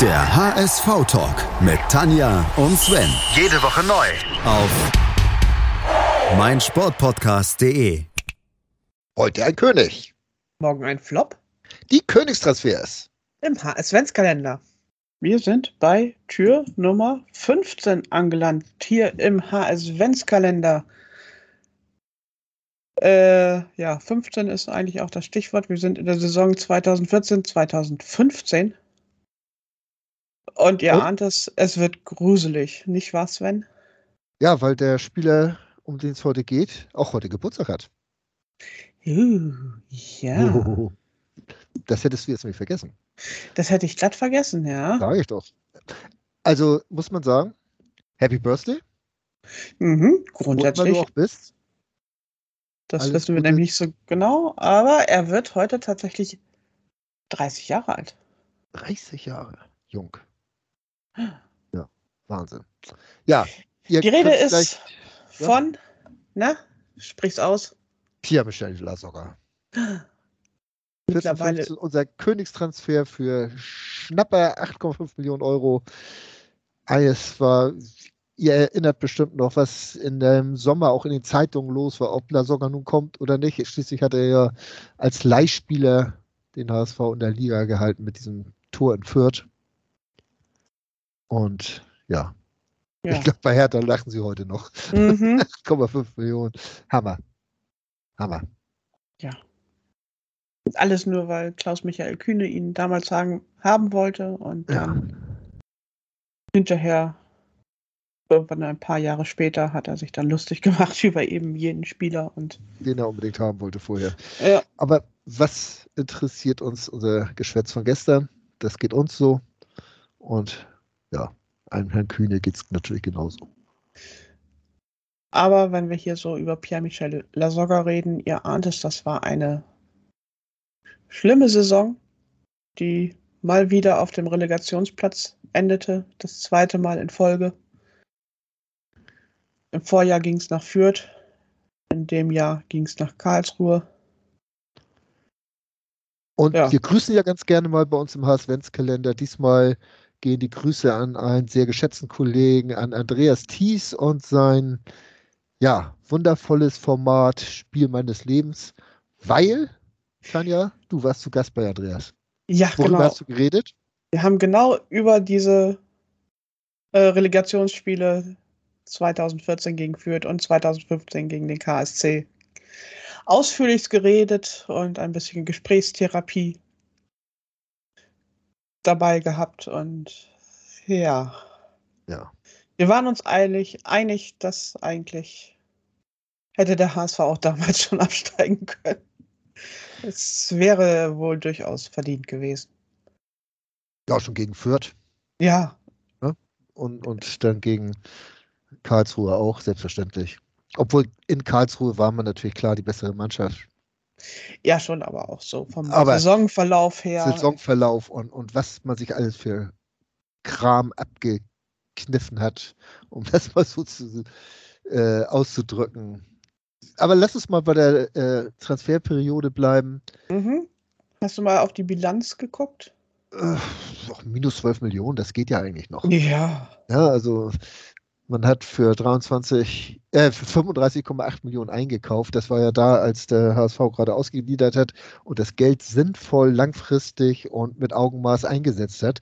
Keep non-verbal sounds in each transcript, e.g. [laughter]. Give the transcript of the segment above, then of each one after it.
Der HSV-Talk mit Tanja und Sven. Jede Woche neu. Auf meinsportpodcast.de. Heute ein König. Morgen ein Flop Die Königstransfers. im HS-Kalender. Wir sind bei Tür Nummer 15 angelangt, hier im HS-Kalender. Äh, ja, 15 ist eigentlich auch das Stichwort. Wir sind in der Saison 2014, 2015. Und ihr Und? ahnt es, es wird gruselig, nicht wahr, Sven? Ja, weil der Spieler, um den es heute geht, auch heute Geburtstag hat. Uh, ja, Oh, Das hättest du jetzt nicht vergessen. das hätte ich glatt vergessen, ja. Sag ich doch. Also muss man sagen, Happy Birthday, Mhm, grundsätzlich. du auch bist. Das Alles wissen wir Gute. nämlich nicht so genau, aber er wird heute tatsächlich 30 Jahre alt. 30 Jahre jung. Ja, Wahnsinn. Ja, Die Rede ist ja. von, na, sprich's aus. Pierre-Michel Lasogga. 14, [gasps] Mittlerweile, 15, unser Königstransfer für schnapper 8,5 Millionen Euro. Es war, ihr erinnert bestimmt noch, was in dem Sommer auch in den Zeitungen los war, ob Lasogga nun kommt oder nicht. Schließlich hat er ja als Leihspieler den HSV in der Liga gehalten mit diesem Tor in Fürth. Und ja, ja. ich glaube, bei Hertha lachen sie heute noch. Mhm. [laughs] 8,5 Millionen. Hammer. Hammer. Alles nur, weil Klaus-Michael Kühne ihn damals sagen, haben wollte und Ja. dann hinterher, irgendwann ein paar Jahre später, hat er sich dann lustig [laughs] gemacht über eben jeden Spieler und Den er unbedingt haben wollte vorher. ja, Aber was interessiert uns unser Geschwätz von gestern? Das geht uns so. Und ja, einem Herrn Kühne geht es natürlich genauso. Aber wenn wir hier so über Pierre-Michel Lasogga reden, ihr ahnt es, das war eine schlimme Saison, die mal wieder auf dem Relegationsplatz endete, das zweite Mal in Folge. Im Vorjahr ging es nach Fürth, in dem Jahr ging es nach Karlsruhe. Und Ja. wir grüßen ja ganz gerne mal bei uns im HSV-Kalender. Diesmal gehen die Grüße an einen sehr geschätzten Kollegen, an Andreas Thies und sein ja, wundervolles Format Spiel meines Lebens, weil, Tanja, du warst zu Gast bei Andreas. Ja, Worüber genau. hast du geredet? Wir haben genau über diese äh, Relegationsspiele 2014 gegen Fürth und 2015 gegen den KSC ausführlich geredet und ein bisschen Gesprächstherapie dabei gehabt und ja, Ja. wir waren uns einig, einig, dass eigentlich hätte der HSV auch damals [laughs] schon absteigen können. Es wäre wohl durchaus verdient gewesen. Ja, schon gegen Fürth. Ja, und, und dann gegen Karlsruhe auch, selbstverständlich. Obwohl in Karlsruhe war man natürlich klar die bessere Mannschaft. Ja, schon, aber auch so vom Aber Saisonverlauf her. Saisonverlauf und, und was man sich alles für Kram abgekniffen hat, um [laughs] das mal so zu, äh, auszudrücken. Aber lass uns mal bei der äh, Transferperiode bleiben. Mhm. Hast du mal auf die Bilanz geguckt? Äh, minus 12 Millionen, das geht ja eigentlich noch. Ja. Ja, also man hat für 23, äh, für 35,8 Millionen eingekauft. Das war ja da, als der HSV gerade ausgegliedert hat und das Geld sinnvoll, langfristig und mit Augenmaß eingesetzt hat.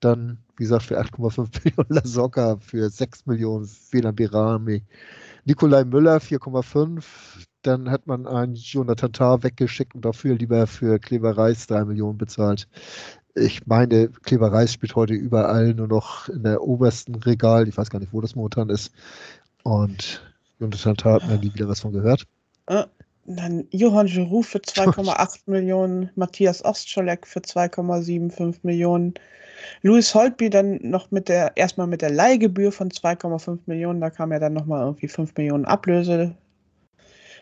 Dann, wie gesagt, für 8,5 [laughs] Millionen Lasocca, für 6 Millionen Felan Birami. Nikolai Müller 4,5. Dann hat man einen Jonathan Tah weggeschickt und dafür lieber für Kleber Reis 3 Millionen bezahlt. Ich meine, Kleber Reis spielt heute überall nur noch in der obersten Regal. Ich weiß gar nicht, wo das momentan ist. Und Jonathan hat man nie wieder was von gehört. Äh, dann Johann Giroud für 2,8 [laughs] Millionen, Matthias Ostscholek für 2,75 Millionen, Louis Holtby dann noch mit der, erstmal mit der Leihgebühr von 2,5 Millionen, da kam ja dann nochmal irgendwie 5 Millionen Ablöse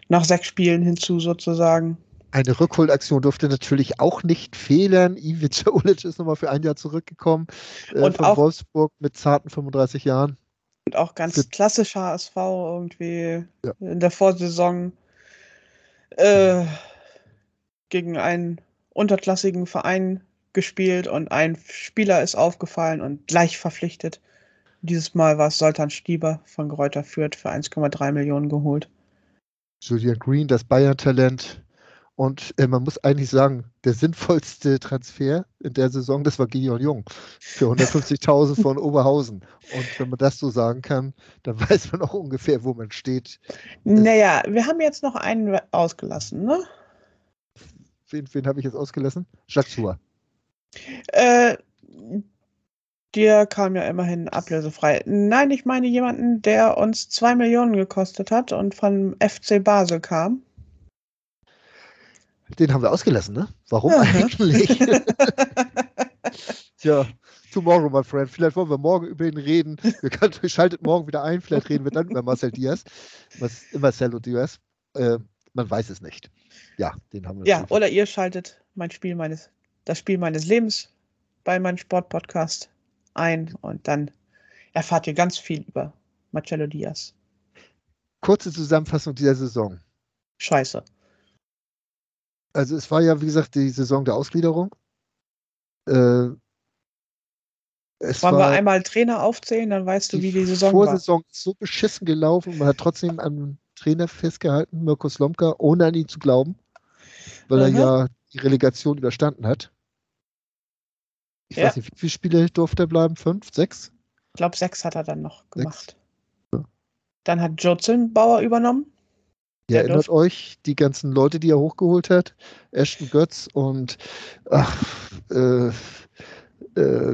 nach sechs Spielen hinzu sozusagen. Eine Rückholaktion durfte natürlich auch nicht fehlen. Ivica Ulic ist nochmal für ein Jahr zurückgekommen äh, Und von auch- Wolfsburg mit zarten 35 Jahren. Und auch ganz Für- klassisch HSV irgendwie Ja. in der Vorsaison äh, gegen einen unterklassigen Verein gespielt und ein Spieler ist aufgefallen und gleich verpflichtet. Dieses Mal war es Soltan Stieber von Gräuter Fürth für 1,3 Millionen geholt. Julian Green, das Bayern-Talent. Und äh, man muss eigentlich sagen, der sinnvollste Transfer in der Saison, das war Gideon Jung für 150.000 von [laughs] Oberhausen. Und wenn man das so sagen kann, dann weiß man auch ungefähr, wo man steht. Naja, wir haben jetzt noch einen ausgelassen, ne? Wen, wen habe ich jetzt ausgelassen? Jacques Tour. Äh, der kam ja immerhin ablösefrei. Nein, ich meine jemanden, der uns zwei Millionen gekostet hat und von FC Basel kam. Den haben wir ausgelassen, ne? Warum Aha. eigentlich? [laughs] Tja, tomorrow, my friend. Vielleicht wollen wir morgen über ihn reden. Wir können, schaltet morgen wieder ein. Vielleicht reden wir dann über Marcel Diaz. Marcelo Diaz. Äh, man weiß es nicht. Ja, den haben wir. Ja, oder ihr schaltet mein Spiel meines, das Spiel meines Lebens bei meinem Sportpodcast ein und dann erfahrt ihr ganz viel über Marcelo Diaz. Kurze Zusammenfassung dieser Saison. Scheiße. Also es war ja, wie gesagt, die Saison der Ausgliederung. Äh, es Wollen war, wir einmal Trainer aufzählen, dann weißt du, wie die Saison Vorsaison war. Vorsaison ist so beschissen gelaufen, man hat trotzdem am Trainer festgehalten, Mirko Slomka, ohne an ihn zu glauben, weil mhm. er ja die Relegation überstanden hat. Ich ja. weiß nicht, wie viele Spiele durfte er bleiben? Fünf, sechs? Ich glaube, sechs hat er dann noch gemacht. Ja. Dann hat Joe Zillenbauer übernommen. Ihr erinnert durfte. euch die ganzen Leute, die er hochgeholt hat? Ashton Götz und ach, äh, äh,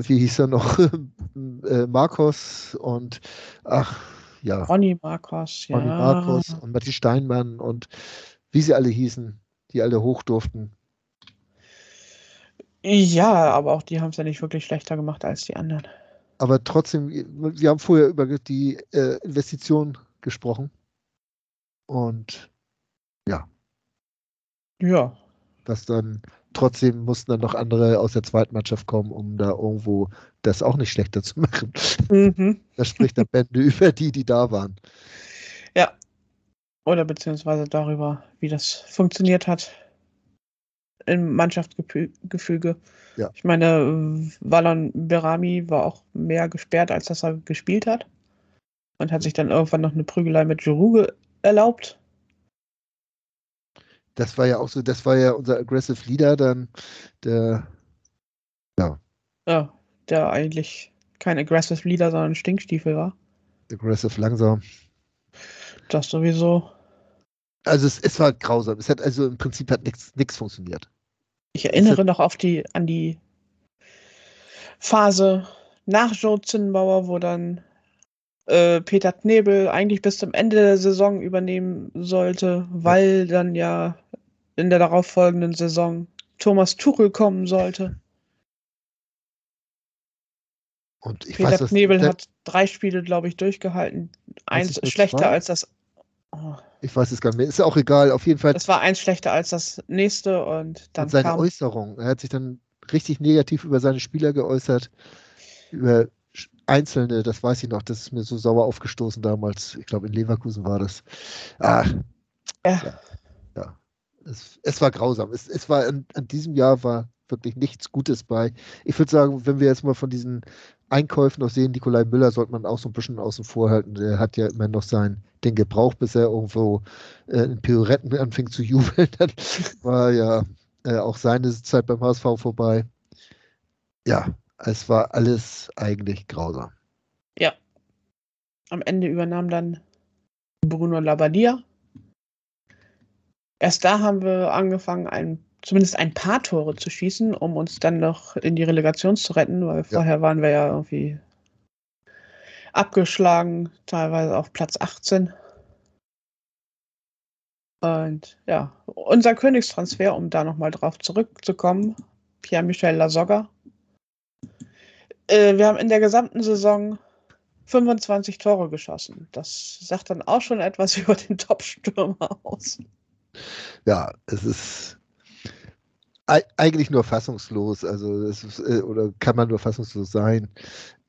wie hieß er noch? [laughs] äh, Marcos und ach, ja. Ronny Marcos, ja. Ronny Marcos und Matti Steinmann und wie sie alle hießen, die alle hoch durften. Ja, aber auch die haben es ja nicht wirklich schlechter gemacht als die anderen. Aber trotzdem, wir haben vorher über die äh, Investition gesprochen. Und ja. Ja. Dass dann trotzdem mussten dann noch andere aus der zweiten Mannschaft kommen, um da irgendwo das auch nicht schlechter [laughs] zu machen. Mhm. Das spricht dann Bände [laughs] über die, die da waren. Ja. Oder beziehungsweise darüber, wie das funktioniert hat im Mannschaftsgefüge. Ja. Ich meine, Wallon Berami war auch mehr gesperrt, als dass er gespielt hat. Und hat sich dann irgendwann noch eine Prügelei mit Giroud erlaubt. Das war ja auch so, das war ja unser Aggressive Leader dann, der, ja. Ja, der eigentlich kein Aggressive Leader, sondern Stinkstiefel war. Aggressive langsam. Das sowieso. Also es, es war grausam. Es hat also im Prinzip hat nichts funktioniert. Ich erinnere noch auf die, an die Phase nach Joe Zinnbauer, wo dann äh, Peter Knebel eigentlich bis zum Ende der Saison übernehmen sollte, weil dann ja in der darauffolgenden Saison Thomas Tuchel kommen sollte. Und ich Peter weiß, Knebel hat drei Spiele, glaube ich, durchgehalten. Eins schlechter als das. Oh. Ich weiß es gar nicht mehr. Ist ja auch egal. Auf jeden Fall. Das war eins schlechter als das nächste und dann. Und seine kam Äußerung. Er hat sich dann richtig negativ über seine Spieler geäußert. Über Einzelne, das weiß ich noch, das ist mir so sauer aufgestoßen damals. Ich glaube, in Leverkusen war das. Ah, ja. ja, ja. Es, es, war grausam. Es, es war in, an diesem Jahr war wirklich nichts Gutes bei. Ich würde sagen, wenn wir jetzt mal von diesen Einkäufen noch sehen, Nikolai Müller sollte man auch so ein bisschen außen vor halten. Der hat ja immer noch sein, den Gebrauch, bis er irgendwo äh, in Pirouetten anfing zu jubeln. [laughs] Dann war ja äh, auch seine Zeit beim HSV vorbei. Ja, es war alles eigentlich grausam. Ja. Am Ende übernahm dann Bruno Labbadia. Erst da haben wir angefangen, ein, zumindest ein paar Tore zu schießen, um uns dann noch in die Relegation zu retten, weil ja. vorher waren wir ja irgendwie abgeschlagen, teilweise auf Platz 18. Und ja, unser Königstransfer, um da nochmal drauf zurückzukommen, Pierre-Michel Lasogga, äh, wir haben in der gesamten Saison 25 Tore geschossen. Das sagt dann auch schon etwas [laughs] über den Top-Stürmer aus. Ja, es ist eigentlich nur fassungslos. Also es ist, äh, oder kann man nur fassungslos sein.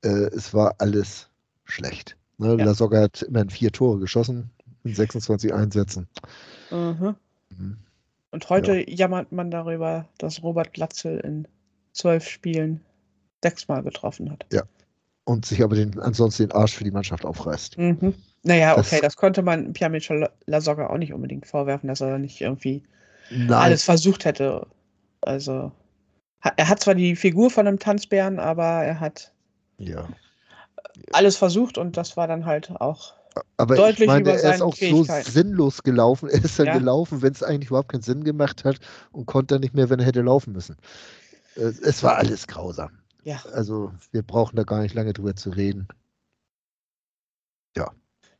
Äh, es war alles schlecht. Ne? Ja. Lasogga hat immerhin vier Tore geschossen in 26 Einsätzen. Mhm. Mhm. Und heute ja. jammert man darüber, dass Robert Glatzel in zwölf Spielen sechsmal getroffen hat. Ja. Und sich aber den, ansonsten den Arsch für die Mannschaft aufreißt. Mhm. Naja, Das- okay, das konnte man Pierre-Michel Lasogga auch nicht unbedingt vorwerfen, dass er nicht irgendwie Nein. alles versucht hätte. Also, er hat zwar die Figur von einem Tanzbären, aber er hat Ja. alles versucht und das war dann halt auch. Aber Deutlich ich meine, er ist auch so sinnlos gelaufen. Er ist dann Ja. gelaufen, wenn es eigentlich überhaupt keinen Sinn gemacht hat und konnte dann nicht mehr, wenn er hätte laufen müssen. Äh, Es war alles grausam. Ja. Also wir brauchen da gar nicht lange drüber zu reden.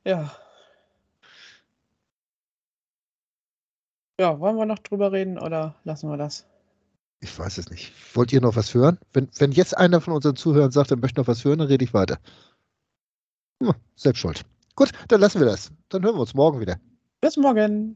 Ja. Ja, wollen wir noch drüber reden oder lassen wir das? Ich weiß es nicht. Wollt ihr noch was hören? Wenn, wenn jetzt einer von unseren Zuhörern sagt, er möchte noch was hören, dann rede ich weiter. Hm, selbst schuld. Gut, dann lassen wir das. Dann hören wir uns morgen wieder. Bis morgen.